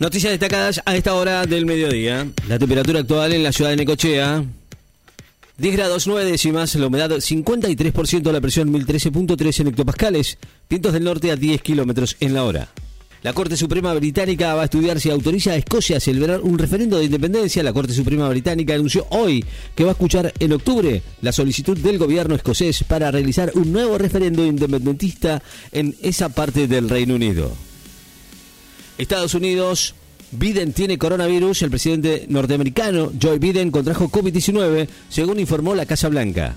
Noticias destacadas a esta hora del mediodía. La temperatura actual en la ciudad de Necochea. 10 grados 9 décimas, la humedad 53%, la presión 1013.3 en hectopascales, vientos del norte a 10 kilómetros en la hora. La Corte Suprema Británica va a estudiar si autoriza a Escocia a celebrar un referendo de independencia. La Corte Suprema Británica anunció hoy que va a escuchar en octubre la solicitud del gobierno escocés para realizar un nuevo referendo independentista en esa parte del Reino Unido. Estados Unidos, Biden tiene coronavirus. El presidente norteamericano Joe Biden contrajo COVID-19, según informó la Casa Blanca.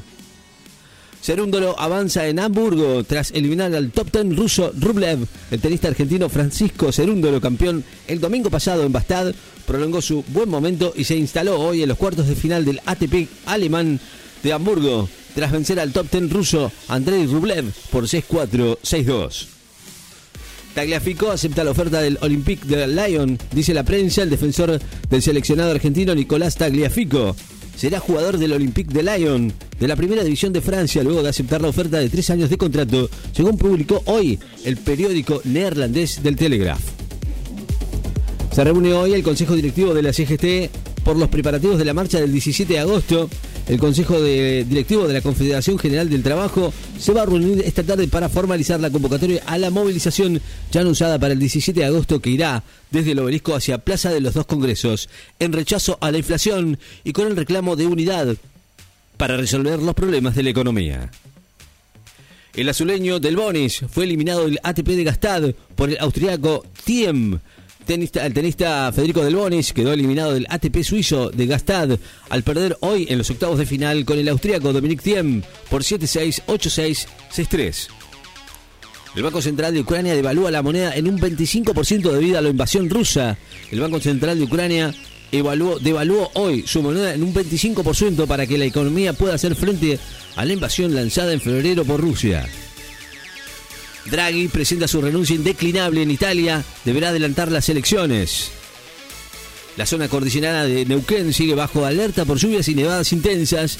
Cerúndolo avanza en Hamburgo tras eliminar al top ten ruso Rublev. El tenista argentino Francisco Cerúndolo, campeón el domingo pasado en Bastad, prolongó su buen momento y se instaló hoy en los cuartos de final del ATP alemán de Hamburgo, tras vencer al top ten ruso Andrei Rublev por 6-4, 6-2. Tagliafico acepta la oferta del Olympique de Lyon, dice la prensa. El defensor del seleccionado argentino Nicolás Tagliafico será jugador del Olympique de Lyon de la primera división de Francia luego de aceptar la oferta de tres años de contrato, según publicó hoy el periódico neerlandés del Telegraph. Se reúne hoy el Consejo Directivo de la CGT por los preparativos de la marcha del 17 de agosto. El Consejo de Directivo de la Confederación General del Trabajo se va a reunir esta tarde para formalizar la convocatoria a la movilización ya anunciada para el 17 de agosto que irá desde el obelisco hacia Plaza de los Dos Congresos en rechazo a la inflación y con el reclamo de unidad para resolver los problemas de la economía. El azuleño del Bonis fue eliminado del ATP de Gastad por el austriaco Thiem el tenista Federico Del Bonis quedó eliminado del ATP suizo de Gastad al perder hoy en los octavos de final con el austríaco Dominic Thiem por 7-6, 8-6, 6-3. El Banco Central de Ucrania devalúa la moneda en un 25% debido a la invasión rusa. El Banco Central de Ucrania evaluó, devaluó hoy su moneda en un 25% para que la economía pueda hacer frente a la invasión lanzada en febrero por Rusia. Draghi presenta su renuncia indeclinable en Italia, deberá adelantar las elecciones. La zona cordillerana de Neuquén sigue bajo alerta por lluvias y nevadas intensas.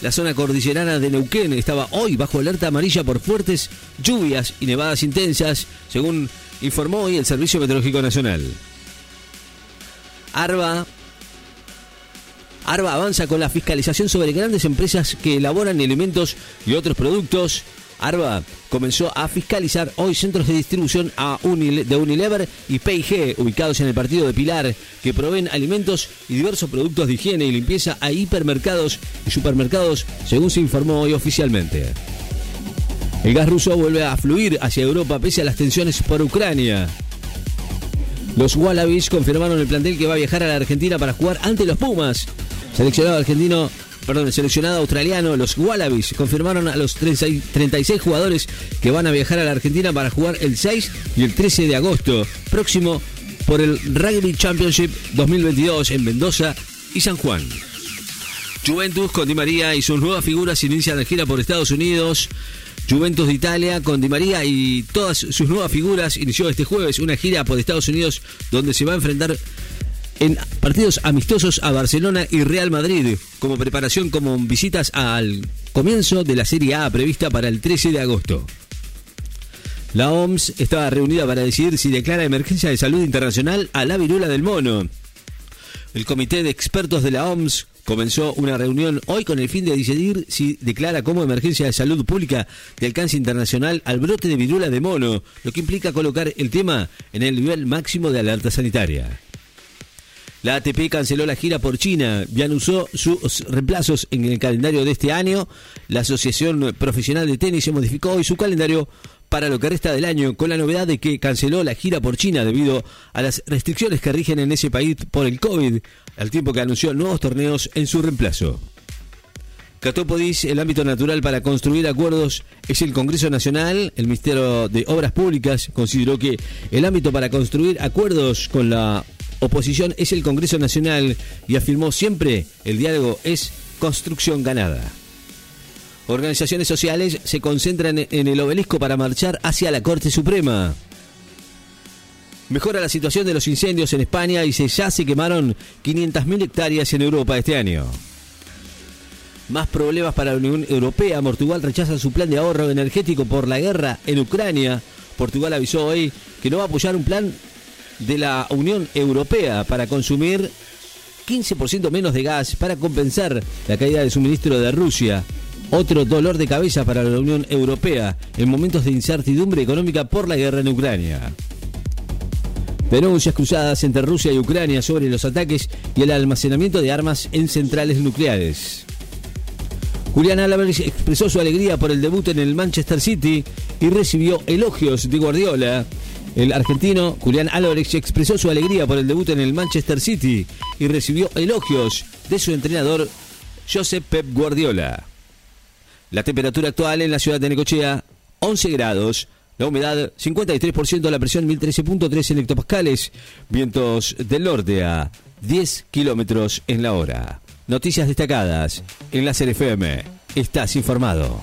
La zona cordillerana de Neuquén estaba hoy bajo alerta amarilla por fuertes lluvias y nevadas intensas, según informó hoy el Servicio Meteorológico Nacional. Arba Arba avanza con la fiscalización sobre grandes empresas que elaboran alimentos y otros productos Arba comenzó a fiscalizar hoy centros de distribución de Unilever y P&G ubicados en el partido de Pilar que proveen alimentos y diversos productos de higiene y limpieza a hipermercados y supermercados según se informó hoy oficialmente. El gas ruso vuelve a fluir hacia Europa pese a las tensiones por Ucrania. Los Wallabies confirmaron el plantel que va a viajar a la Argentina para jugar ante los Pumas. Seleccionado argentino perdón, el seleccionado australiano, los Wallabies, confirmaron a los 36 jugadores que van a viajar a la Argentina para jugar el 6 y el 13 de agosto próximo por el Rugby Championship 2022 en Mendoza y San Juan. Juventus con Di María y sus nuevas figuras inician la gira por Estados Unidos. Juventus de Italia con Di María y todas sus nuevas figuras inició este jueves una gira por Estados Unidos donde se va a enfrentar en partidos amistosos a Barcelona y Real Madrid, como preparación como visitas al comienzo de la Serie A prevista para el 13 de agosto. La OMS estaba reunida para decidir si declara emergencia de salud internacional a la viruela del mono. El comité de expertos de la OMS comenzó una reunión hoy con el fin de decidir si declara como emergencia de salud pública de alcance internacional al brote de viruela de mono, lo que implica colocar el tema en el nivel máximo de alerta sanitaria. La ATP canceló la gira por China y anunció sus reemplazos en el calendario de este año. La Asociación Profesional de Tenis se modificó hoy su calendario para lo que resta del año con la novedad de que canceló la gira por China debido a las restricciones que rigen en ese país por el COVID, al tiempo que anunció nuevos torneos en su reemplazo. Catópodis, el ámbito natural para construir acuerdos es el Congreso Nacional. El Ministerio de Obras Públicas consideró que el ámbito para construir acuerdos con la oposición es el Congreso Nacional y afirmó siempre el diálogo es construcción ganada. Organizaciones sociales se concentran en el obelisco para marchar hacia la Corte Suprema. Mejora la situación de los incendios en España y se ya se quemaron 500.000 hectáreas en Europa este año. Más problemas para la Unión Europea. Portugal rechaza su plan de ahorro energético por la guerra en Ucrania. Portugal avisó hoy que no va a apoyar un plan de la Unión Europea para consumir 15% menos de gas para compensar la caída de suministro de Rusia. Otro dolor de cabeza para la Unión Europea en momentos de incertidumbre económica por la guerra en Ucrania. Denuncias cruzadas entre Rusia y Ucrania sobre los ataques y el almacenamiento de armas en centrales nucleares. Julián Álvarez expresó su alegría por el debut en el Manchester City y recibió elogios de Guardiola. El argentino Julián Álvarez expresó su alegría por el debut en el Manchester City y recibió elogios de su entrenador Josep Pep Guardiola. La temperatura actual en la ciudad de Necochea, 11 grados. La humedad 53%, la presión 1013.3 en hectopascales, vientos del norte a 10 kilómetros en la hora. Noticias destacadas en la FM. Estás informado.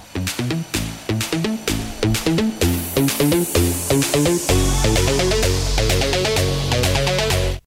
Thank you.